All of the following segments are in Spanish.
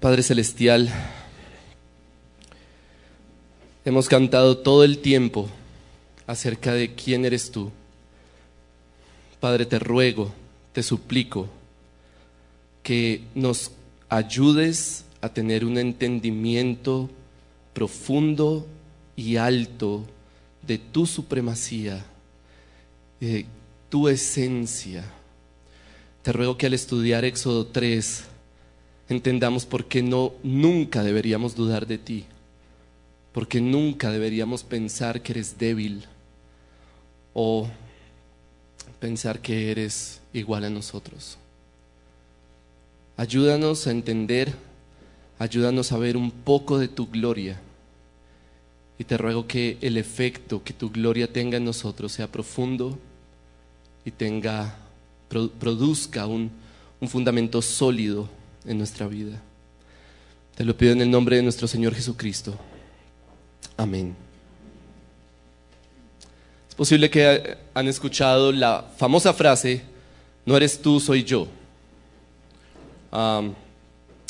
Padre Celestial, hemos cantado todo el tiempo acerca de quién eres tú. Padre, te ruego, te suplico que nos ayudes a tener un entendimiento profundo y alto de tu supremacía, de tu esencia. Te ruego que al estudiar Éxodo 3 entendamos por qué no nunca deberíamos dudar de ti, porque nunca deberíamos pensar que eres débil o pensar que eres igual a nosotros. Ayúdanos a entender, ayúdanos a ver un poco de tu gloria. Y te ruego que el efecto que tu gloria tenga en nosotros sea profundo y tenga, produzca un, un fundamento sólido en nuestra vida. Te lo pido en el nombre de nuestro Señor Jesucristo. Amén. Es posible que han escuchado la famosa frase, no eres tú, soy yo.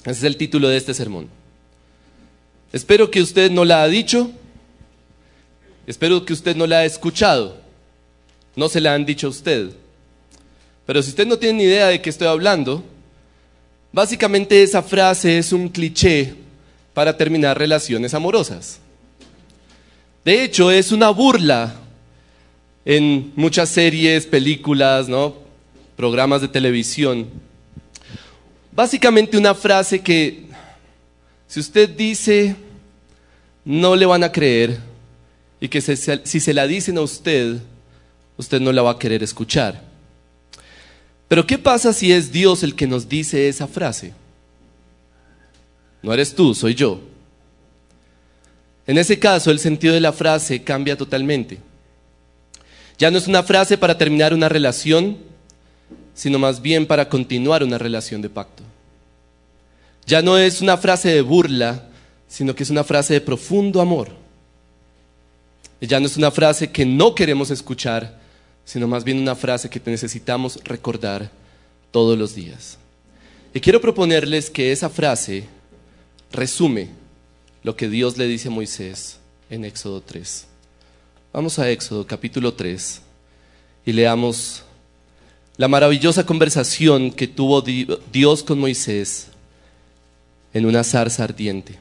ese es el título de este sermón. Espero que usted no la ha dicho, espero que usted no la ha escuchado, no se la han dicho a usted. Pero si usted no tiene ni idea de qué estoy hablando, Básicamente esa frase es un cliché para terminar relaciones amorosas. De hecho, es una burla en muchas series, películas, ¿no? programas de televisión. Básicamente una frase que si usted dice, no le van a creer y que si se la dicen a usted, usted no la va a querer escuchar. Pero ¿qué pasa si es Dios el que nos dice esa frase? No eres tú, soy yo. En ese caso, el sentido de la frase cambia totalmente. Ya no es una frase para terminar una relación, sino más bien para continuar una relación de pacto. Ya no es una frase de burla, sino que es una frase de profundo amor. Ya no es una frase que no queremos escuchar, sino más bien una frase que necesitamos recordar todos los días. Y quiero proponerles que esa frase resume lo que Dios le dice a Moisés en Éxodo 3. Vamos a Éxodo capítulo 3 y leamos la maravillosa conversación que tuvo Dios con Moisés en una zarza ardiente.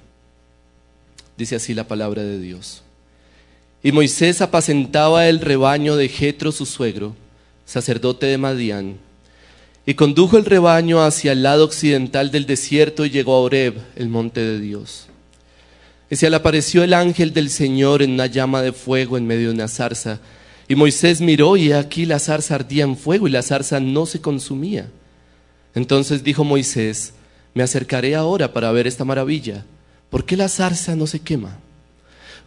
Dice así la palabra de Dios. Y Moisés apacentaba el rebaño de Jetro su suegro, sacerdote de Madián, y condujo el rebaño hacia el lado occidental del desierto y llegó a Oreb, el monte de Dios. Y se le apareció el ángel del Señor en una llama de fuego en medio de una zarza. Y Moisés miró y aquí la zarza ardía en fuego y la zarza no se consumía. Entonces dijo Moisés, me acercaré ahora para ver esta maravilla. ¿Por qué la zarza no se quema?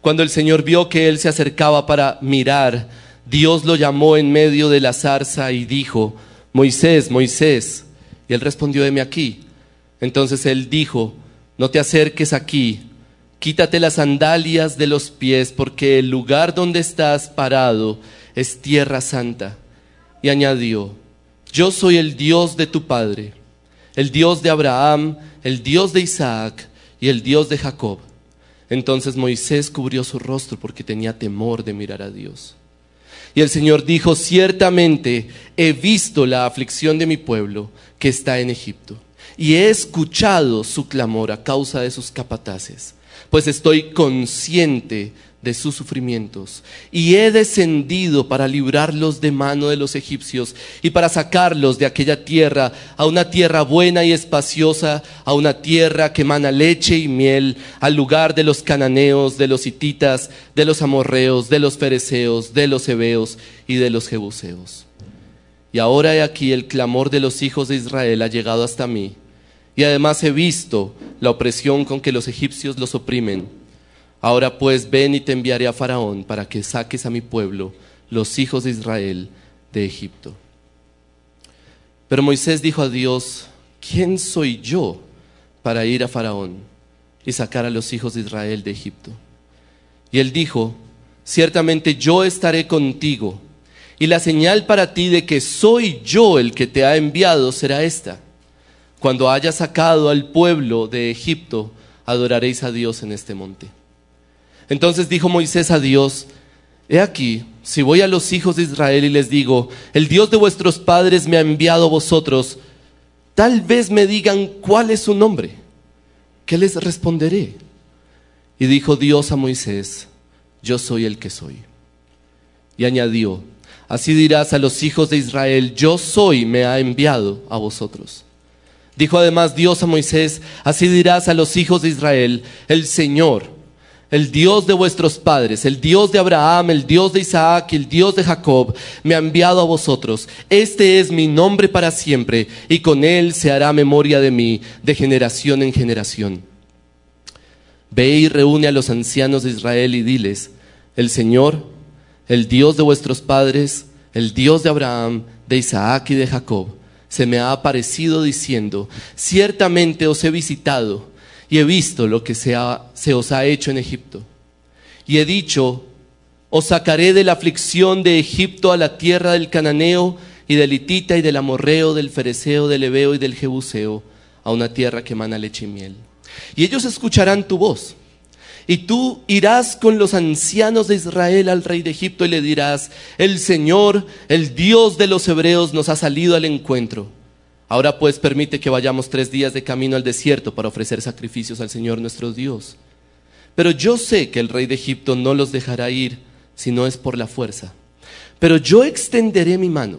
Cuando el Señor vio que él se acercaba para mirar, Dios lo llamó en medio de la zarza y dijo, Moisés, Moisés. Y él respondió, heme aquí. Entonces él dijo, no te acerques aquí, quítate las sandalias de los pies, porque el lugar donde estás parado es tierra santa. Y añadió, yo soy el Dios de tu Padre, el Dios de Abraham, el Dios de Isaac y el Dios de Jacob. Entonces Moisés cubrió su rostro porque tenía temor de mirar a Dios. Y el Señor dijo, ciertamente he visto la aflicción de mi pueblo que está en Egipto, y he escuchado su clamor a causa de sus capataces, pues estoy consciente de sus sufrimientos, y he descendido para librarlos de mano de los egipcios y para sacarlos de aquella tierra a una tierra buena y espaciosa, a una tierra que emana leche y miel, al lugar de los cananeos, de los hititas, de los amorreos, de los fereceos, de los hebeos y de los jebuseos. Y ahora he aquí el clamor de los hijos de Israel ha llegado hasta mí, y además he visto la opresión con que los egipcios los oprimen Ahora pues ven y te enviaré a Faraón para que saques a mi pueblo, los hijos de Israel, de Egipto. Pero Moisés dijo a Dios, ¿quién soy yo para ir a Faraón y sacar a los hijos de Israel de Egipto? Y él dijo, ciertamente yo estaré contigo, y la señal para ti de que soy yo el que te ha enviado será esta cuando haya sacado al pueblo de Egipto, adoraréis a Dios en este monte. Entonces dijo Moisés a Dios, He aquí, si voy a los hijos de Israel y les digo, el Dios de vuestros padres me ha enviado a vosotros, tal vez me digan cuál es su nombre. ¿Qué les responderé? Y dijo Dios a Moisés, yo soy el que soy. Y añadió, así dirás a los hijos de Israel, yo soy, me ha enviado a vosotros. Dijo además Dios a Moisés, así dirás a los hijos de Israel, el Señor, el Dios de vuestros padres, el Dios de Abraham, el Dios de Isaac el Dios de Jacob, me ha enviado a vosotros. Este es mi nombre para siempre, y con él se hará memoria de mí de generación en generación. Ve y reúne a los ancianos de Israel y diles, el Señor, el Dios de vuestros padres, el Dios de Abraham, de Isaac y de Jacob, se me ha aparecido diciendo, ciertamente os he visitado y he visto lo que se, os ha hecho en Egipto. Y he dicho, os sacaré de la aflicción de Egipto a la tierra del cananeo y del hitita y del amorreo, del fereceo, del ebeo y del jebuseo, a una tierra que emana leche y miel. Y ellos escucharán tu voz. Y tú irás con los ancianos de Israel al rey de Egipto y le dirás, el Señor, el Dios de los hebreos, nos ha salido al encuentro Ahora pues permite que vayamos tres días de camino al desierto para ofrecer sacrificios al Señor nuestro Dios. Pero yo sé que el rey de Egipto no los dejará ir si no es por la fuerza. Pero yo extenderé mi mano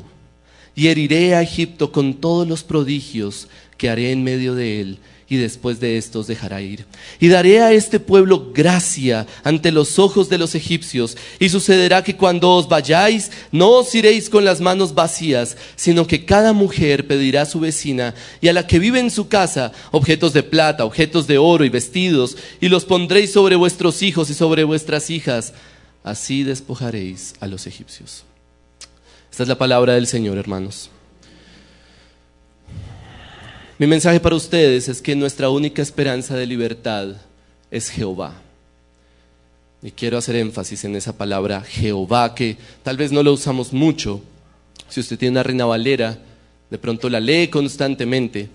y heriré a Egipto con todos los prodigios que haré en medio de él y después de esto os dejará ir. Y daré a este pueblo gracia ante los ojos de los egipcios, y sucederá que cuando os vayáis, no os iréis con las manos vacías, sino que cada mujer pedirá a su vecina y a la que vive en su casa objetos de plata, objetos de oro y vestidos, y los pondréis sobre vuestros hijos y sobre vuestras hijas. Así despojaréis a los egipcios. Esta es la palabra del Señor, hermanos. Mi mensaje para ustedes es que nuestra única esperanza de libertad es Jehová. Y quiero hacer énfasis en esa palabra Jehová, que tal vez no lo usamos mucho. Si usted tiene una reina valera, de pronto la lee constantemente,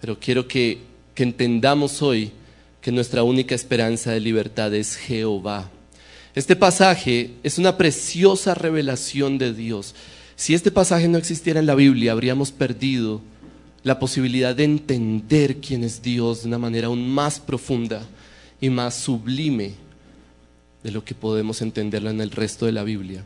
pero quiero que, que entendamos hoy que nuestra única esperanza de libertad es Jehová. Este pasaje es una preciosa revelación de Dios. Si este pasaje no existiera en la Biblia, habríamos perdido la posibilidad de entender quién es Dios de una manera aún más profunda y más sublime de lo que podemos entenderlo en el resto de la Biblia.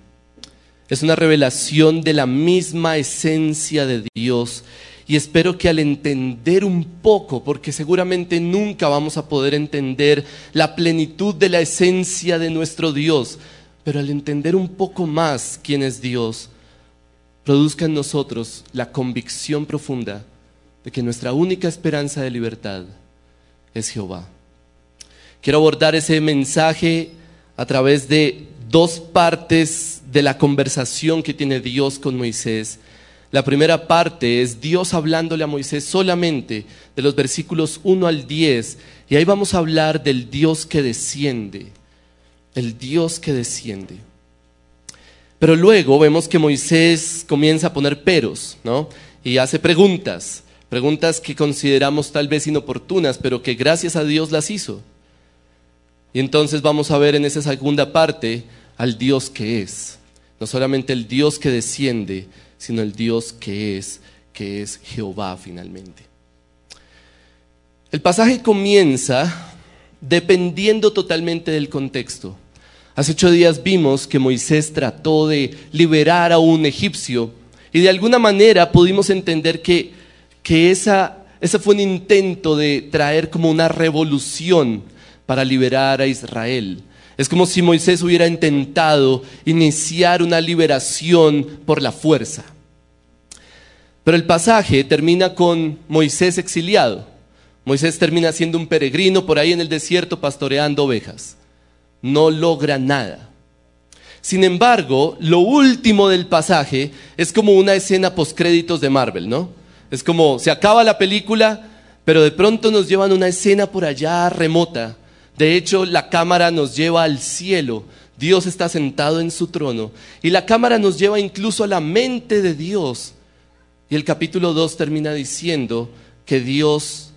Es una revelación de la misma esencia de Dios y espero que al entender un poco, porque seguramente nunca vamos a poder entender la plenitud de la esencia de nuestro Dios, pero al entender un poco más quién es Dios, produzca en nosotros la convicción profunda de que nuestra única esperanza de libertad es Jehová. Quiero abordar ese mensaje a través de dos partes de la conversación que tiene Dios con Moisés. La primera parte es Dios hablándole a Moisés solamente de los versículos 1 al 10 y ahí vamos a hablar del Dios que desciende, el Dios que desciende. Pero luego vemos que Moisés comienza a poner peros, ¿no? Y hace preguntas. Preguntas que consideramos tal vez inoportunas, pero que gracias a Dios las hizo. Y entonces vamos a ver en esa segunda parte al Dios que es. No solamente el Dios que desciende, sino el Dios que es, que es Jehová finalmente. El pasaje comienza dependiendo totalmente del contexto. Hace ocho días vimos que Moisés trató de liberar a un egipcio y de alguna manera pudimos entender que que esa, ese fue un intento de traer como una revolución para liberar a Israel. Es como si Moisés hubiera intentado iniciar una liberación por la fuerza. Pero el pasaje termina con Moisés exiliado. Moisés termina siendo un peregrino por ahí en el desierto pastoreando ovejas. No logra nada. Sin embargo, lo último del pasaje es como una escena postcréditos de Marvel, ¿no? Es como, se acaba la película, pero de pronto nos llevan una escena por allá remota. De hecho, la cámara nos lleva al cielo. Dios está sentado en su trono. Y la cámara nos lleva incluso a la mente de Dios. Y el capítulo 2 termina diciendo que Dios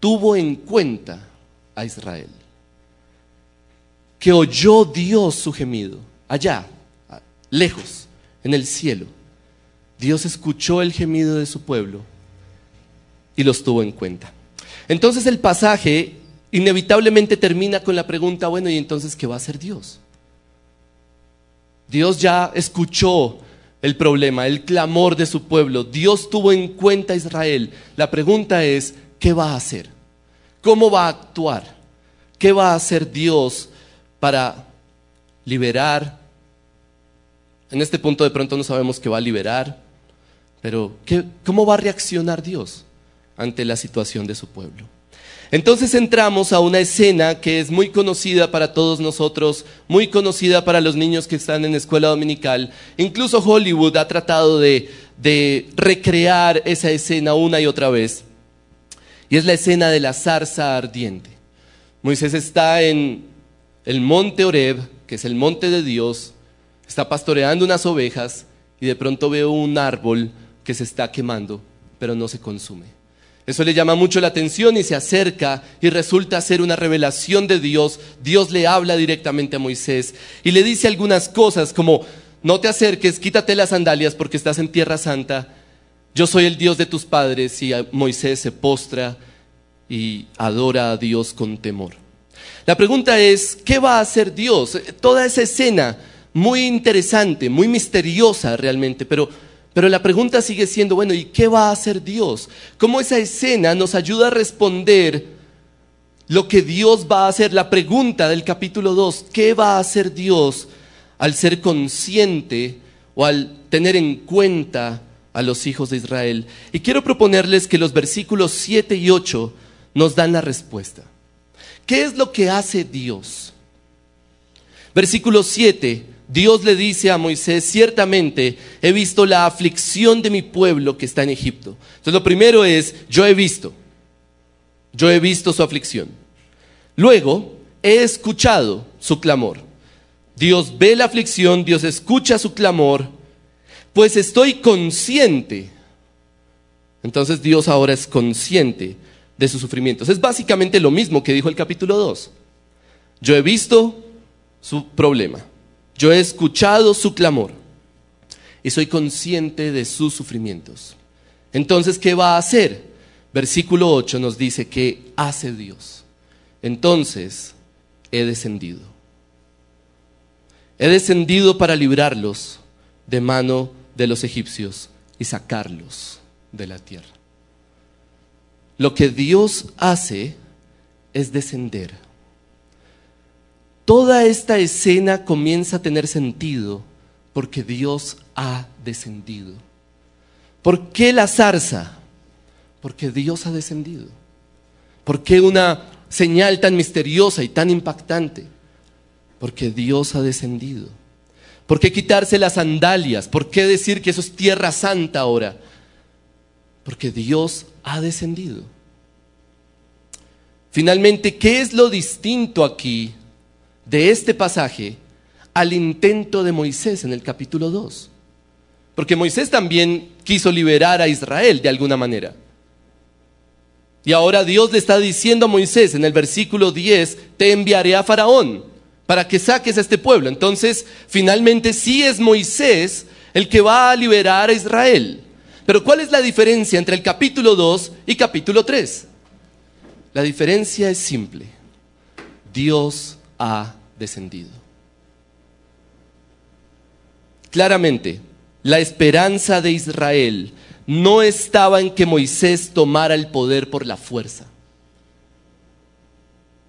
tuvo en cuenta a Israel, que oyó Dios su gemido, allá, lejos, en el cielo. Dios escuchó el gemido de su pueblo y los tuvo en cuenta. Entonces el pasaje inevitablemente termina con la pregunta, bueno, ¿y entonces qué va a hacer Dios? Dios ya escuchó el problema, el clamor de su pueblo. Dios tuvo en cuenta a Israel. La pregunta es, ¿qué va a hacer? ¿Cómo va a actuar? ¿Qué va a hacer Dios para liberar? En este punto de pronto no sabemos qué va a liberar, pero ¿cómo va a reaccionar Dios? ante la situación de su pueblo. Entonces entramos a una escena que es muy conocida para todos nosotros, muy conocida para los niños que están en escuela dominical. Incluso Hollywood ha tratado de, recrear esa escena una y otra vez. Y es la escena de la zarza ardiente. Moisés está en el monte Oreb, que es el monte de Dios, está pastoreando unas ovejas y de pronto ve un árbol que se está quemando, pero no se consume. Eso le llama mucho la atención y se acerca y resulta ser una revelación de Dios. Dios le habla directamente a Moisés y le dice algunas cosas como, no te acerques, quítate las sandalias porque estás en tierra santa. Yo soy el Dios de tus padres y Moisés se postra y adora a Dios con temor. La pregunta es, ¿qué va a hacer Dios? Toda esa escena, muy interesante, muy misteriosa realmente, pero pero la pregunta sigue siendo, bueno, ¿y qué va a hacer Dios? ¿Cómo esa escena nos ayuda a responder lo que Dios va a hacer? La pregunta del capítulo 2, ¿qué va a hacer Dios al ser consciente o al tener en cuenta a los hijos de Israel? Y quiero proponerles que los versículos 7 y 8 nos dan la respuesta. ¿Qué es lo que hace Dios? Versículo 7 Dios le dice a Moisés, ciertamente he visto la aflicción de mi pueblo que está en Egipto. Entonces lo primero es, yo he visto, yo he visto su aflicción. Luego, he escuchado su clamor. Dios ve la aflicción, Dios escucha su clamor, pues estoy consciente. Entonces Dios ahora es consciente de sus sufrimientos. Es básicamente lo mismo que dijo el capítulo 2. Yo he visto su problema. Yo he escuchado su clamor y soy consciente de sus sufrimientos. Entonces, ¿qué va a hacer? Versículo 8 nos dice que hace Dios. Entonces, he descendido. He descendido para librarlos de mano de los egipcios y sacarlos de la tierra. Lo que Dios hace es descender Toda esta escena comienza a tener sentido porque Dios ha descendido. ¿Por qué la zarza? Porque Dios ha descendido. ¿Por qué una señal tan misteriosa y tan impactante? Porque Dios ha descendido. ¿Por qué quitarse las sandalias? ¿Por qué decir que eso es tierra santa ahora? Porque Dios ha descendido. Finalmente, ¿qué es lo distinto aquí de este pasaje al intento de Moisés en el capítulo 2. Porque Moisés también quiso liberar a Israel de alguna manera. Y ahora Dios le está diciendo a Moisés en el versículo 10, te enviaré a Faraón para que saques a este pueblo. Entonces, finalmente sí es Moisés el que va a liberar a Israel. Pero ¿cuál es la diferencia entre el capítulo 2 y capítulo 3? La diferencia es simple. Dios ha descendido. Claramente, la esperanza de Israel no estaba en que Moisés tomara el poder por la fuerza.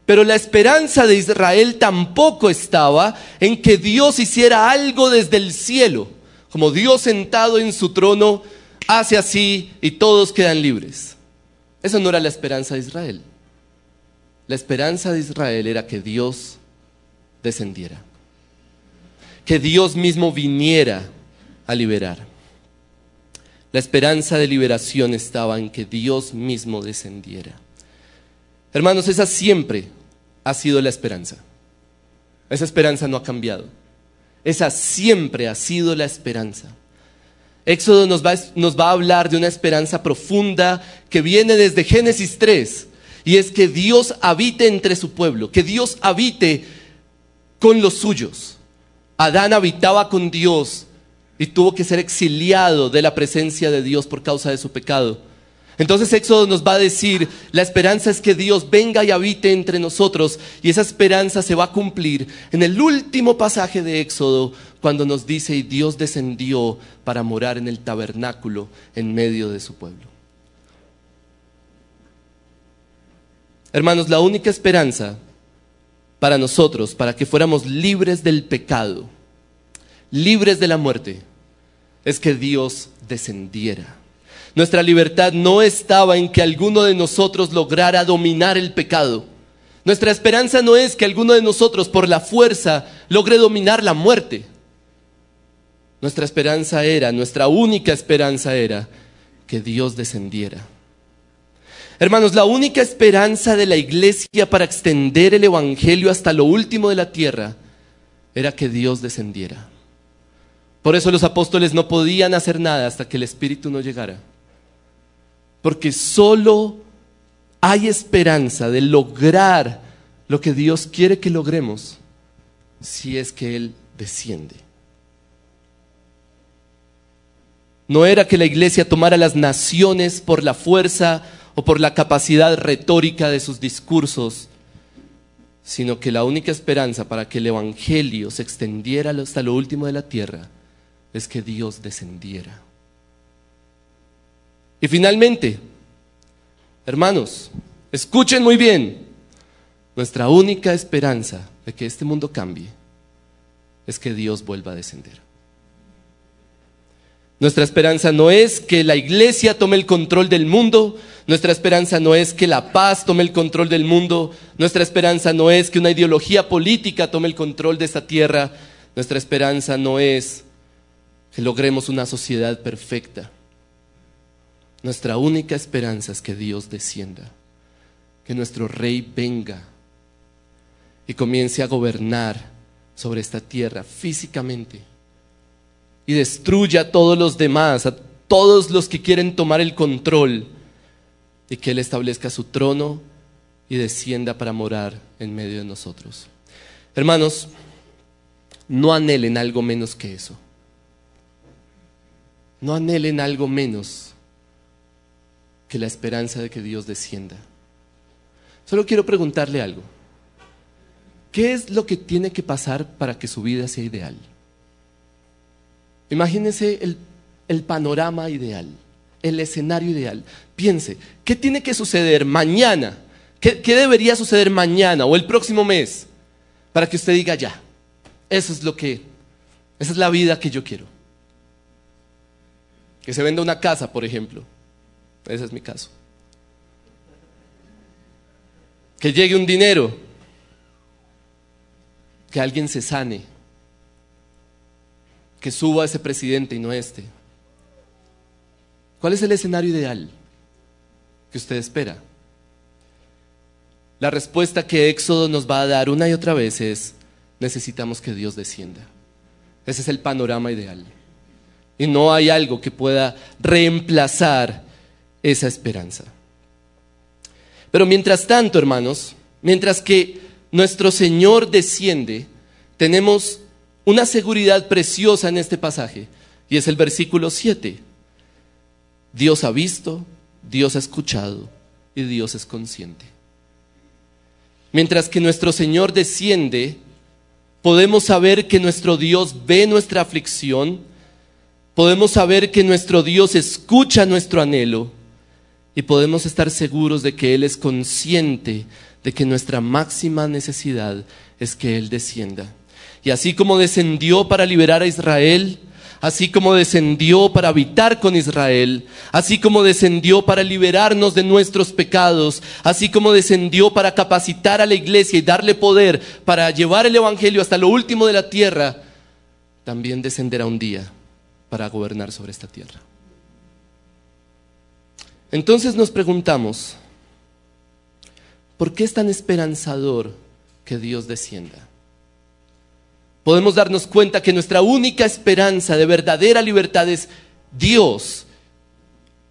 Pero la esperanza de Israel tampoco estaba en que Dios hiciera algo desde el cielo, como Dios sentado en su trono hace así y todos quedan libres. Eso no era la esperanza de Israel. La esperanza de Israel era que Dios descendiera. Que Dios mismo viniera a liberar. La esperanza de liberación estaba en que Dios mismo descendiera. Hermanos, esa siempre ha sido la esperanza. Esa esperanza no ha cambiado. Esa siempre ha sido la esperanza. Éxodo nos va, a hablar de una esperanza profunda que viene desde Génesis 3, y es que Dios habite entre su pueblo, que Dios habite con los suyos. Adán habitaba con Dios y tuvo que ser exiliado de la presencia de Dios por causa de su pecado. Entonces Éxodo nos va a decir, la esperanza es que Dios venga y habite entre nosotros y esa esperanza se va a cumplir en el último pasaje de Éxodo cuando nos dice, y Dios descendió para morar en el tabernáculo en medio de su pueblo. Hermanos, la única esperanza para nosotros, para que fuéramos libres del pecado, libres de la muerte, es que Dios descendiera. Nuestra libertad no estaba en que alguno de nosotros lograra dominar el pecado. Nuestra esperanza no es que alguno de nosotros por la fuerza logre dominar la muerte. Nuestra esperanza era, nuestra única esperanza era que Dios descendiera. Hermanos, la única esperanza de la iglesia para extender el Evangelio hasta lo último de la tierra era que Dios descendiera. Por eso los apóstoles no podían hacer nada hasta que el Espíritu no llegara. Porque solo hay esperanza de lograr lo que Dios quiere que logremos si es que Él desciende. No era que la iglesia tomara las naciones por la fuerza o por la capacidad retórica de sus discursos, sino que la única esperanza para que el Evangelio se extendiera hasta lo último de la tierra es que Dios descendiera. Y finalmente, hermanos, escuchen muy bien, nuestra única esperanza de que este mundo cambie es que Dios vuelva a descender. Nuestra esperanza no es que la iglesia tome el control del mundo, nuestra esperanza no es que la paz tome el control del mundo, nuestra esperanza no es que una ideología política tome el control de esta tierra, nuestra esperanza no es que logremos una sociedad perfecta. Nuestra única esperanza es que Dios descienda, que nuestro rey venga y comience a gobernar sobre esta tierra físicamente y destruya a todos los demás, a todos los que quieren tomar el control y que Él establezca su trono y descienda para morar en medio de nosotros. Hermanos, no anhelen algo menos que eso. No anhelen algo menos que la esperanza de que Dios descienda. Solo quiero preguntarle algo. ¿Qué es lo que tiene que pasar para que su vida sea ideal? Imagínense el, panorama ideal, el escenario ideal. Piense, ¿qué tiene que suceder mañana? ¿Qué, ¿Qué, debería suceder mañana o el próximo mes para que usted diga ya? Eso es lo que, esa es la vida que yo quiero. Que se venda una casa, por ejemplo. Ese es mi caso. Que llegue un dinero. Que alguien se sane. Que suba ese presidente y no este. ¿Cuál es el escenario ideal que usted espera? La respuesta que Éxodo nos va a dar una y otra vez es, necesitamos que Dios descienda. Ese es el panorama ideal. Y no hay algo que pueda reemplazar esa esperanza. Pero mientras tanto, hermanos, mientras que nuestro Señor desciende, tenemos una seguridad preciosa en este pasaje, y es el versículo 7. Dios ha visto, Dios ha escuchado y Dios es consciente. Mientras que nuestro Señor desciende, podemos saber que nuestro Dios ve nuestra aflicción, podemos saber que nuestro Dios escucha nuestro anhelo y podemos estar seguros de que Él es consciente de que nuestra máxima necesidad es que Él descienda. Y así como descendió para liberar a Israel, así como descendió para habitar con Israel, así como descendió para liberarnos de nuestros pecados, así como descendió para capacitar a la iglesia y darle poder para llevar el Evangelio hasta lo último de la tierra, también descenderá un día para gobernar sobre esta tierra. Entonces nos preguntamos, ¿por qué es tan esperanzador que Dios descienda? Podemos darnos cuenta que nuestra única esperanza de verdadera libertad es Dios.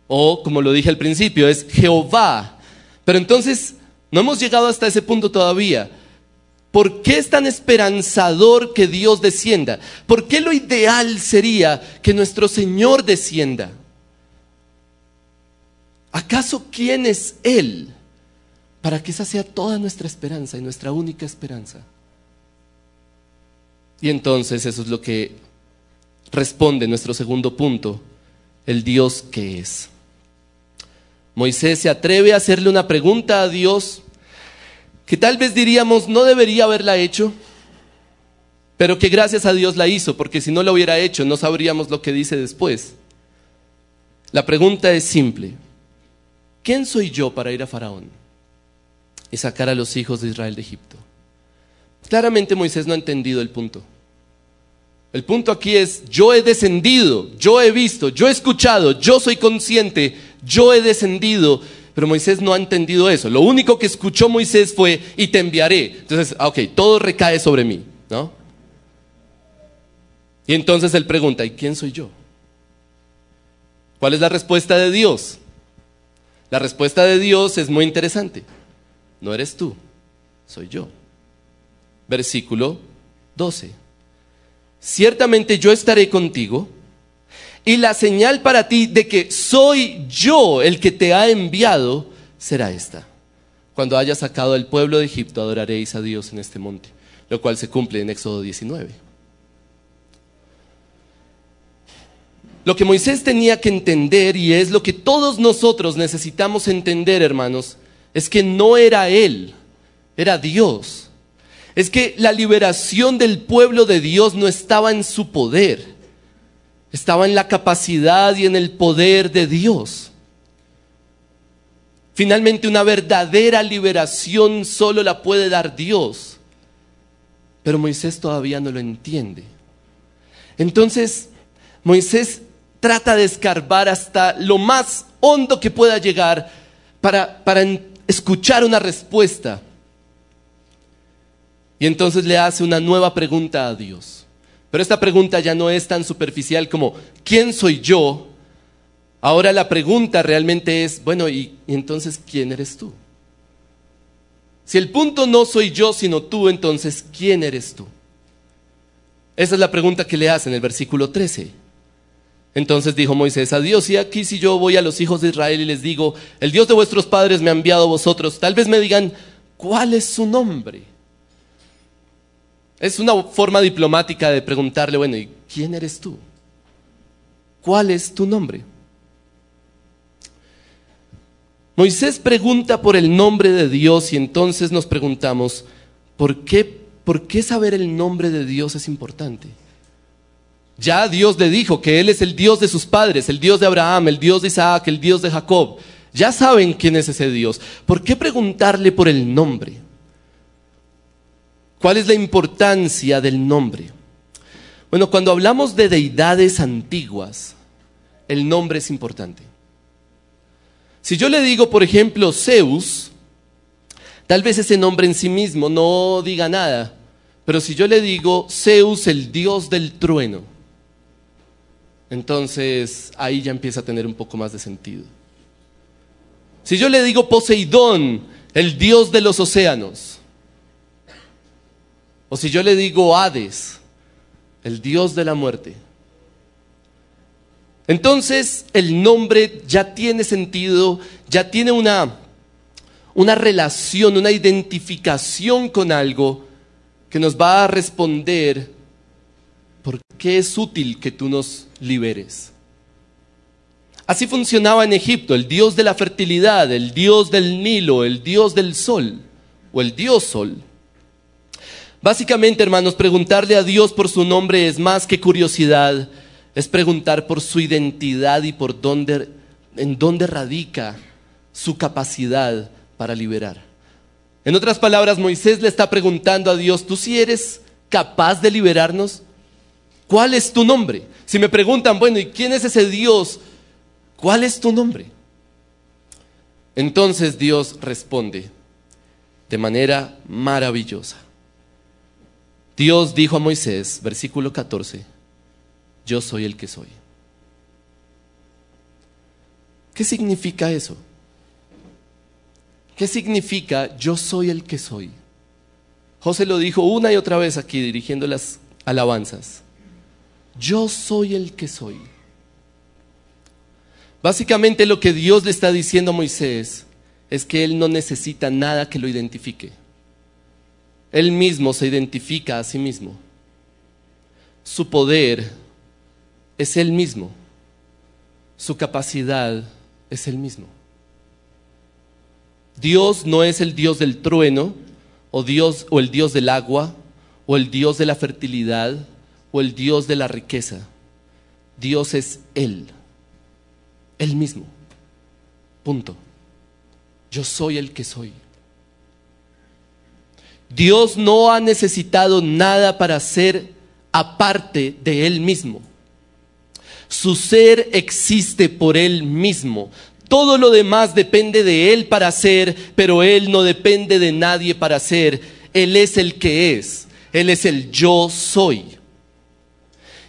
O, como lo dije al principio, es Jehová. Pero entonces, no hemos llegado hasta ese punto todavía. ¿Por qué es tan esperanzador que Dios descienda? ¿Por qué lo ideal sería que nuestro Señor descienda? ¿Acaso quién es Él para que esa sea toda nuestra esperanza y nuestra única esperanza? Y entonces eso es lo que responde nuestro segundo punto, el Dios que es. Moisés se atreve a hacerle una pregunta a Dios que tal vez diríamos no debería haberla hecho, pero que gracias a Dios la hizo, porque si no la hubiera hecho no sabríamos lo que dice después. La pregunta es simple. ¿Quién soy yo para ir a Faraón y sacar a los hijos de Israel de Egipto? Claramente Moisés no ha entendido el punto. El punto aquí es, yo he descendido, yo he visto, yo he escuchado, yo soy consciente, yo he descendido, pero Moisés no ha entendido eso. Lo único que escuchó Moisés fue, y te enviaré. Entonces, ah, ok, todo recae sobre mí, ¿no? Y entonces él pregunta, ¿y quién soy yo? ¿Cuál es la respuesta de Dios? La respuesta de Dios es muy interesante. No eres tú, soy yo. Versículo 12. Ciertamente yo estaré contigo y la señal para ti de que soy yo el que te ha enviado será esta. Cuando hayas sacado al pueblo de Egipto, adoraréis a Dios en este monte, lo cual se cumple en Éxodo 19. Lo que Moisés tenía que entender, y es lo que todos nosotros necesitamos entender, hermanos, es que no era Él, era Dios. Es que la liberación del pueblo de Dios no estaba en su poder estaba en la capacidad y en el poder de Dios. Finalmente una verdadera liberación solo la puede dar Dios. Pero Moisés todavía no lo entiende. Entonces, Moisés trata de escarbar hasta lo más hondo que pueda llegar para, para escuchar una respuesta. Y entonces le hace una nueva pregunta a Dios. Pero esta pregunta ya no es tan superficial como ¿quién soy yo? Ahora la pregunta realmente es, bueno, ¿y, entonces quién eres tú? Si el punto no soy yo, sino tú, entonces ¿quién eres tú? Esa es la pregunta que le hace en el versículo 13. Entonces dijo Moisés a Dios, y aquí si yo voy a los hijos de Israel y les digo, el Dios de vuestros padres me ha enviado a vosotros, tal vez me digan, ¿cuál es su nombre? Es una forma diplomática de preguntarle, bueno, ¿y quién eres tú? ¿Cuál es tu nombre? Moisés pregunta por el nombre de Dios y entonces nos preguntamos, ¿por qué, ¿por qué saber el nombre de Dios es importante? Ya Dios le dijo que Él es el Dios de sus padres, el Dios de Abraham, el Dios de Isaac, el Dios de Jacob. Ya saben quién es ese Dios. ¿Por qué preguntarle por el nombre? ¿Cuál es la importancia del nombre? Bueno, cuando hablamos de deidades antiguas, el nombre es importante. Si yo le digo, por ejemplo, Zeus, tal vez ese nombre en sí mismo no diga nada, pero si yo le digo Zeus, el dios del trueno, entonces ahí ya empieza a tener un poco más de sentido. Si yo le digo Poseidón, el dios de los océanos, o si yo le digo Hades, el Dios de la muerte. Entonces el nombre ya tiene sentido, ya tiene una, una relación, una identificación con algo que nos va a responder por qué es útil que tú nos liberes. Así funcionaba en Egipto, el dios de la fertilidad, el dios del Nilo, el dios del sol o el dios sol. Básicamente, hermanos, preguntarle a Dios por su nombre es más que curiosidad, es preguntar por su identidad y por dónde, en dónde radica su capacidad para liberar. En otras palabras, Moisés le está preguntando a Dios, ¿tú si eres capaz de liberarnos? ¿Cuál es tu nombre? Si me preguntan, bueno, ¿y quién es ese Dios? ¿Cuál es tu nombre? Entonces Dios responde de manera maravillosa. Dios dijo a Moisés, versículo 14, yo soy el que soy. ¿Qué significa eso? ¿Qué significa yo soy el que soy? José lo dijo una y otra vez aquí dirigiendo las alabanzas. Yo soy el que soy. Básicamente lo que Dios le está diciendo a Moisés es que él no necesita nada que lo identifique. Él mismo se identifica a sí mismo. Su poder es él mismo. Su capacidad es el mismo. Dios no es el Dios del trueno, o Dios o el Dios del agua, o el Dios de la fertilidad, o el Dios de la riqueza. Dios es Él, Él mismo. Punto. Yo soy el que soy. Dios no ha necesitado nada para ser aparte de Él mismo. Su ser existe por Él mismo. Todo lo demás depende de Él para ser, pero Él no depende de nadie para ser. Él es el que es. Él es el yo soy.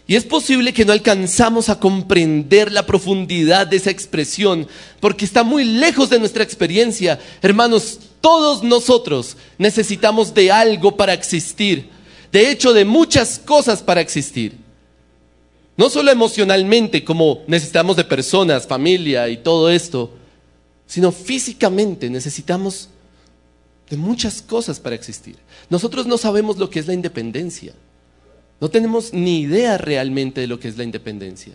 Y es posible que no alcanzamos a comprender la profundidad de esa expresión porque está muy lejos de nuestra experiencia. Hermanos, todos nosotros necesitamos de algo para existir. De hecho, de muchas cosas para existir. No solo emocionalmente, como necesitamos de personas, familia y todo esto, sino físicamente necesitamos de muchas cosas para existir. Nosotros no sabemos lo que es la independencia. No tenemos ni idea realmente de lo que es la independencia.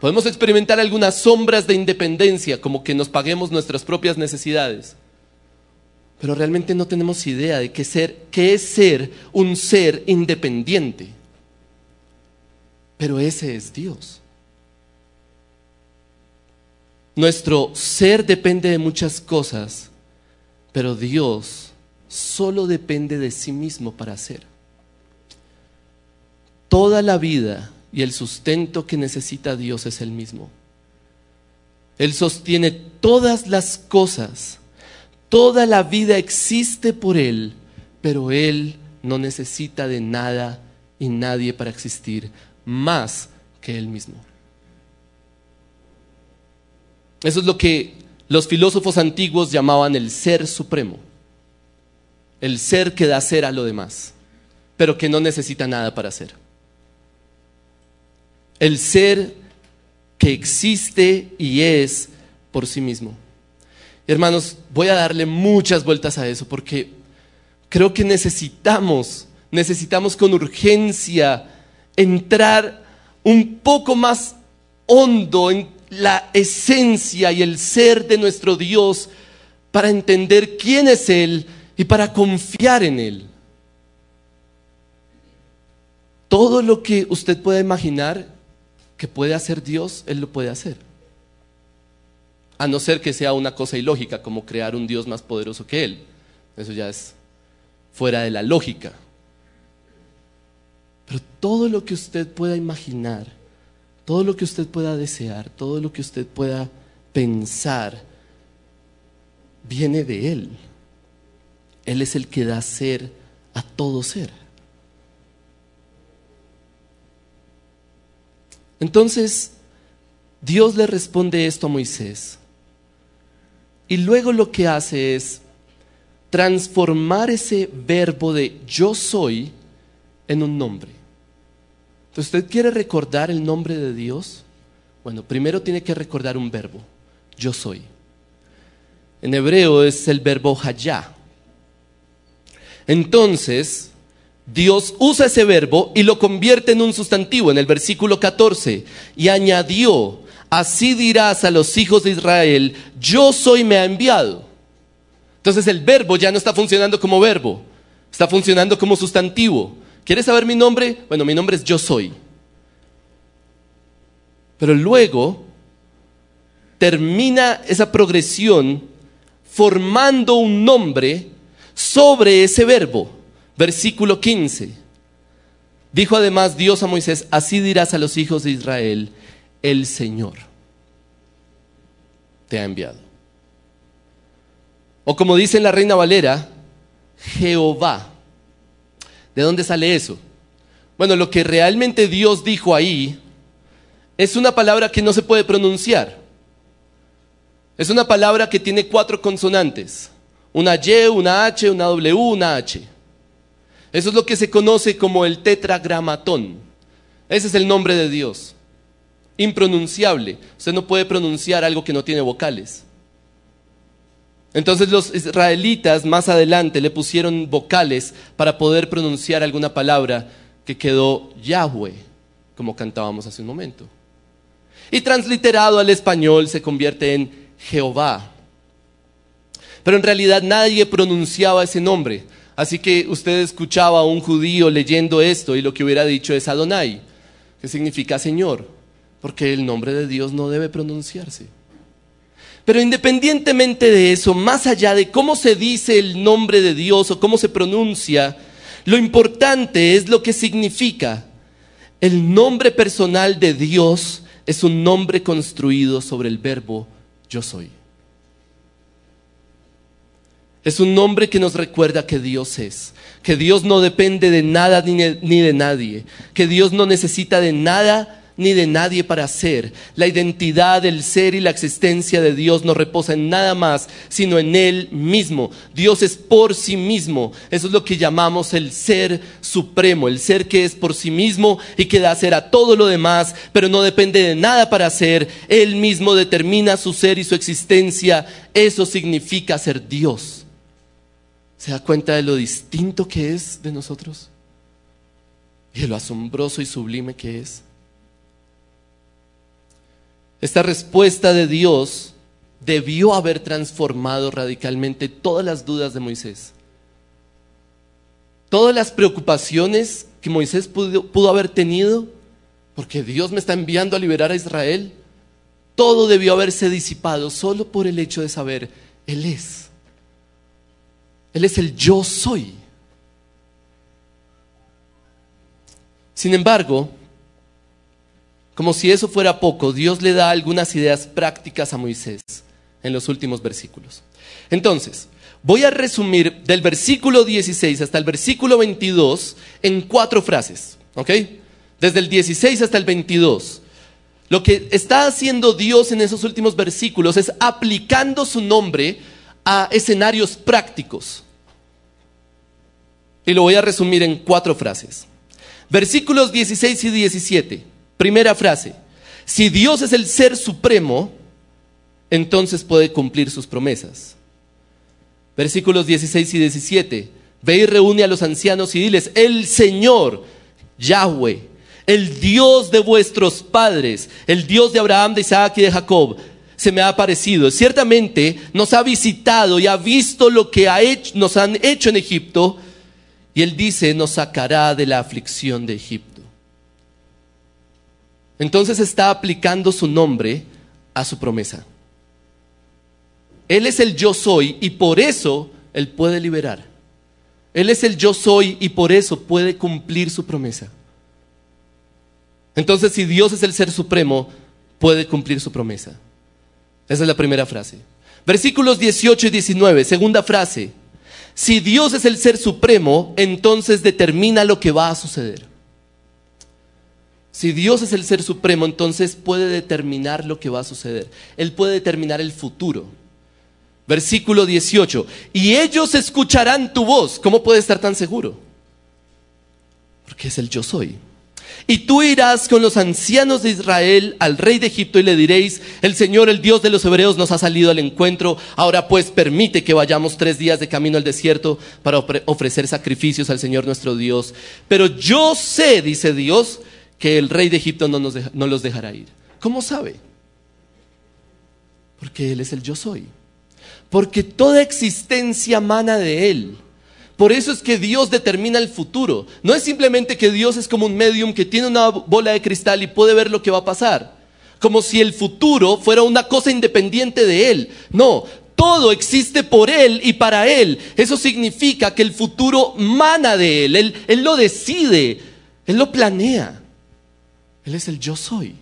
Podemos experimentar algunas sombras de independencia, como que nos paguemos nuestras propias necesidades. Pero realmente no tenemos idea de qué, ser, es ser un ser independiente. Pero ese es Dios. Nuestro ser depende de muchas cosas, pero Dios solo depende de sí mismo para ser. Toda la vida y el sustento que necesita Dios es el mismo. Él sostiene todas las cosas. Toda la vida existe por Él, pero Él no necesita de nada y nadie para existir más que Él mismo. Eso es lo que los filósofos antiguos llamaban el ser supremo, el ser que da ser a lo demás, pero que no necesita nada para ser. El ser que existe y es por sí mismo. Hermanos, voy a darle muchas vueltas a eso porque creo que necesitamos, necesitamos con urgencia entrar un poco más hondo en la esencia y el ser de nuestro Dios para entender quién es Él y para confiar en Él. Todo lo que usted pueda imaginar que puede hacer Dios, Él lo puede hacer. A no ser que sea una cosa ilógica como crear un Dios más poderoso que Él. Eso ya es fuera de la lógica. Pero todo lo que usted pueda imaginar, todo lo que usted pueda desear, todo lo que usted pueda pensar, viene de Él. Él es el que da ser a todo ser. Entonces, Dios le responde esto a Moisés. Y luego lo que hace es transformar ese verbo de yo soy en un nombre. ¿usted quiere recordar el nombre de Dios? Bueno, primero tiene que recordar un verbo, yo soy. En hebreo es el verbo hayá. Entonces, Dios usa ese verbo y lo convierte en un sustantivo en el versículo 14 y añadió, así dirás a los hijos de Israel, yo soy me ha enviado. Entonces el verbo ya no está funcionando como verbo, está funcionando como sustantivo. ¿Quieres saber mi nombre? Bueno, mi nombre es yo soy. Pero luego termina esa progresión formando un nombre sobre ese verbo. Versículo 15. Dijo además Dios a Moisés, así dirás a los hijos de Israel, el Señor te ha enviado. O como dice la Reina Valera, Jehová ¿De dónde sale eso? Bueno, lo que realmente Dios dijo ahí es una palabra que no se puede pronunciar. Es una palabra que tiene cuatro consonantes. Una Y, una H, una W, una H. Eso es lo que se conoce como el tetragramatón. Ese es el nombre de Dios. Impronunciable. Usted no puede pronunciar algo que no tiene vocales. Entonces los israelitas más adelante le pusieron vocales para poder pronunciar alguna palabra que quedó Yahweh, como cantábamos hace un momento. Y transliterado al español se convierte en Jehová. Pero en realidad nadie pronunciaba ese nombre. Así que usted escuchaba a un judío leyendo esto y lo que hubiera dicho es Adonai, que significa Señor, porque el nombre de Dios no debe pronunciarse. Pero independientemente de eso, más allá de cómo se dice el nombre de Dios o cómo se pronuncia, lo importante es lo que significa. El nombre personal de Dios es un nombre construido sobre el verbo yo soy. Es un nombre que nos recuerda que Dios es, que Dios no depende de nada ni de, nadie, que Dios no necesita de nada ni de nadie para ser. La identidad del ser y la existencia de Dios no reposa en nada más, sino en Él mismo. Dios es por sí mismo. Eso es lo que llamamos el ser supremo, el ser que es por sí mismo y que da ser a todo lo demás, pero no depende de nada para ser. Él mismo determina su ser y su existencia. Eso significa ser Dios. ¿Se da cuenta de lo distinto que es de nosotros? Y de lo asombroso y sublime que es. Esta respuesta de Dios debió haber transformado radicalmente todas las dudas de Moisés. Todas las preocupaciones que Moisés pudo, haber tenido, porque Dios me está enviando a liberar a Israel, todo debió haberse disipado solo por el hecho de saber, Él es. Él es el yo soy. Sin embargo, como si eso fuera poco, Dios le da algunas ideas prácticas a Moisés en los últimos versículos. Entonces, voy a resumir del versículo 16 hasta el versículo 22 en cuatro frases, ¿ok? Desde el 16 hasta el 22. Lo que está haciendo Dios en esos últimos versículos es aplicando su nombre a escenarios prácticos. Y lo voy a resumir en cuatro frases. Versículos 16 y 17. Primera frase, si Dios es el ser supremo, entonces puede cumplir sus promesas. Versículos 16 y 17, ve y reúne a los ancianos y diles, el Señor, Yahweh, el Dios de vuestros padres, el Dios de Abraham, de Isaac y de Jacob, se me ha aparecido. Ciertamente nos ha visitado y ha visto lo que nos han hecho en Egipto, y él dice, nos sacará de la aflicción de Egipto. Entonces está aplicando su nombre a su promesa. Él es el yo soy y por eso Él puede liberar. Él es el yo soy y por eso puede cumplir su promesa. Entonces, si Dios es el ser supremo, puede cumplir su promesa. Esa es la primera frase. Versículos 18 y 19, segunda frase. Si Dios es el ser supremo, entonces determina lo que va a suceder. Si Dios es el ser supremo, entonces puede determinar lo que va a suceder. Él puede determinar el futuro. Versículo 18. Y ellos escucharán tu voz. ¿Cómo puede estar tan seguro? Porque es el yo soy. Y tú irás con los ancianos de Israel al rey de Egipto y le diréis, el Señor, el Dios de los hebreos, nos ha salido al encuentro. Ahora pues permite que vayamos tres días de camino al desierto para ofrecer sacrificios al Señor nuestro Dios. Pero yo sé, dice Dios, que el rey de Egipto no, nos no los dejará ir. ¿Cómo sabe? Porque Él es el yo soy. Porque toda existencia mana de Él. Por eso es que Dios determina el futuro. No es simplemente que Dios es como un medium que tiene una bola de cristal y puede ver lo que va a pasar. Como si el futuro fuera una cosa independiente de Él. No, todo existe por Él y para Él. Eso significa que el futuro mana de. Él, él lo decide, Él lo planea. Él es el yo soy.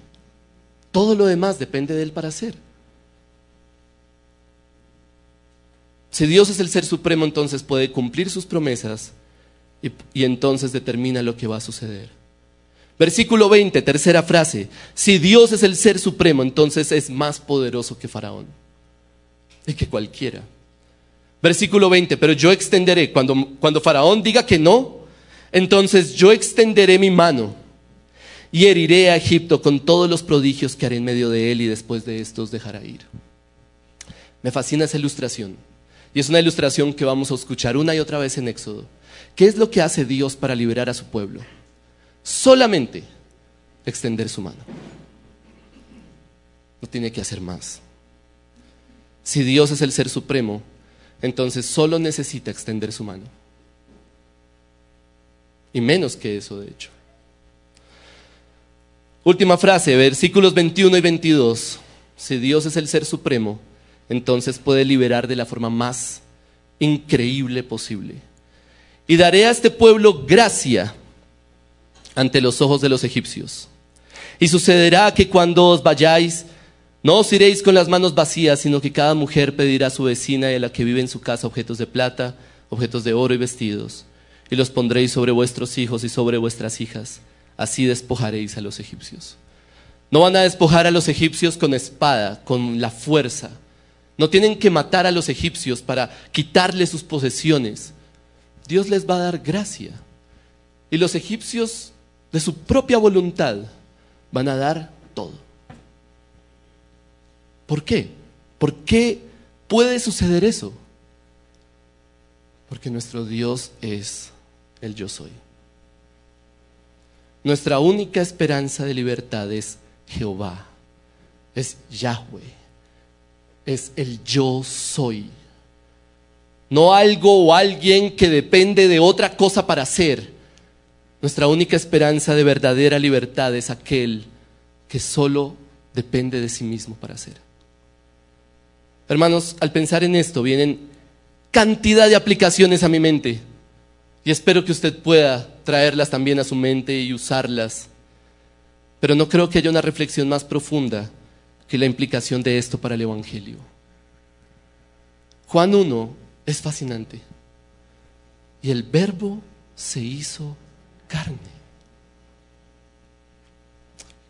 Todo lo demás depende de Él para ser. Si Dios es el ser supremo, entonces puede cumplir sus promesas y, entonces determina lo que va a suceder. Versículo 20, tercera frase. Si Dios es el ser supremo, entonces es más poderoso que Faraón. y que cualquiera. Versículo 20, pero yo extenderé, cuando, cuando Faraón diga que no, entonces yo extenderé mi mano y heriré a Egipto con todos los prodigios que haré en medio de él y después de estos dejará ir. Me fascina esa ilustración. Y es una ilustración que vamos a escuchar una y otra vez en Éxodo. ¿Qué es lo que hace Dios para liberar a su pueblo? Solamente extender su mano. No tiene que hacer más. Si Dios es el ser supremo, entonces solo necesita extender su mano. Y menos que eso, de hecho. Última frase, versículos 21 y 22. Si Dios es el ser supremo, entonces puede liberar de la forma más increíble posible. Y daré a este pueblo gracia ante los ojos de los egipcios. Y sucederá que cuando os vayáis, no os iréis con las manos vacías, sino que cada mujer pedirá a su vecina y a la que vive en su casa objetos de plata, objetos de oro y vestidos, y los pondréis sobre vuestros hijos y sobre vuestras hijas. Así despojaréis a los egipcios. No van a despojar a los egipcios con espada, con la fuerza, no tienen que matar a los egipcios para quitarles sus posesiones. Dios les va a dar gracia. Y los egipcios, de su propia voluntad, van a dar todo. ¿Por qué? ¿Por qué puede suceder eso? Porque nuestro Dios es el yo soy. Nuestra única esperanza de libertad es Jehová, es Yahweh es el yo soy. No algo o alguien que depende de otra cosa para ser. Nuestra única esperanza de verdadera libertad es aquel que solo depende de sí mismo para ser. Hermanos, al pensar en esto vienen cantidad de aplicaciones a mi mente y espero que usted pueda traerlas también a su mente y usarlas. Pero no creo que haya una reflexión más profunda que la implicación de esto para el Evangelio. Juan 1 es fascinante. Y el verbo se hizo carne.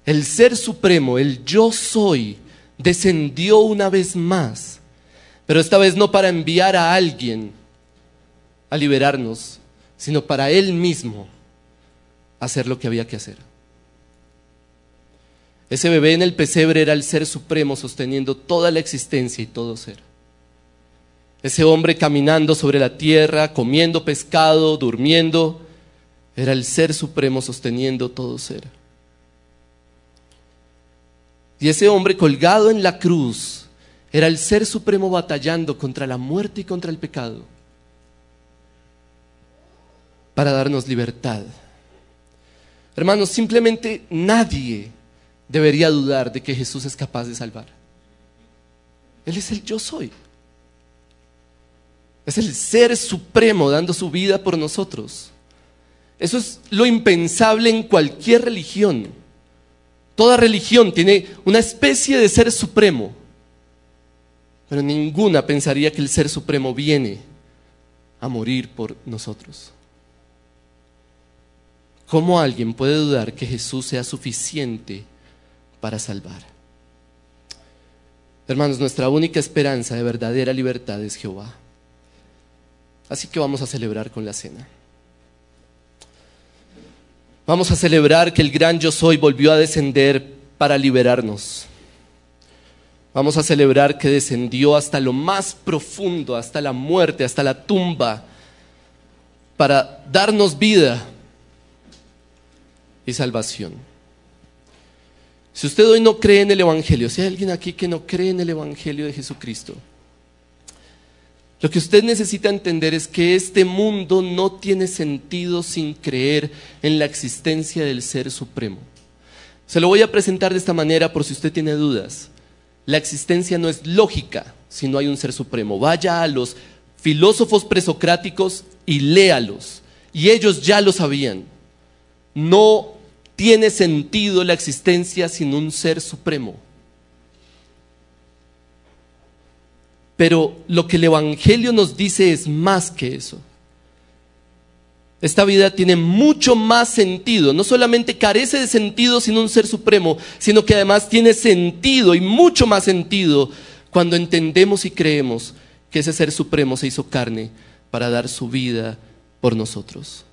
El ser supremo, el yo soy, descendió una vez más, pero esta vez no para enviar a alguien a liberarnos, sino para él mismo hacer lo que había que hacer. Ese bebé en el pesebre era el ser supremo sosteniendo toda la existencia y todo ser. Ese hombre caminando sobre la tierra, comiendo pescado, durmiendo, era el ser supremo sosteniendo todo ser. Y ese hombre colgado en la cruz era el ser supremo batallando contra la muerte y contra el pecado para darnos libertad. Hermanos, simplemente nadie debería dudar de que Jesús es capaz de salvar. Él es el yo soy. Es el ser supremo dando su vida por nosotros. Eso es lo impensable en cualquier religión. Toda religión tiene una especie de ser supremo, pero ninguna pensaría que el ser supremo viene a morir por nosotros. ¿Cómo alguien puede dudar que Jesús sea suficiente para salvar. Hermanos, nuestra única esperanza de verdadera libertad es Jehová. Así que vamos a celebrar con la cena. Vamos a celebrar que el gran yo soy volvió a descender para liberarnos. Vamos a celebrar que descendió hasta lo más profundo, hasta la muerte, hasta la tumba, para darnos vida y salvación. Si usted hoy no cree en el Evangelio, si hay alguien aquí que no cree en el Evangelio de Jesucristo, lo que usted necesita entender es que este mundo no tiene sentido sin creer en la existencia del Ser Supremo. Se lo voy a presentar de esta manera por si usted tiene dudas. La existencia no es lógica si no hay un Ser Supremo. Vaya a los filósofos presocráticos y léalos. Y ellos ya lo sabían. No tiene sentido la existencia sin un ser supremo. Pero lo que el Evangelio nos dice es más que eso. Esta vida tiene mucho más sentido. No solamente carece de sentido sin un ser supremo, sino que además tiene sentido y mucho más sentido Cuando entendemos y creemos que ese ser supremo se hizo carne para dar su vida por nosotros.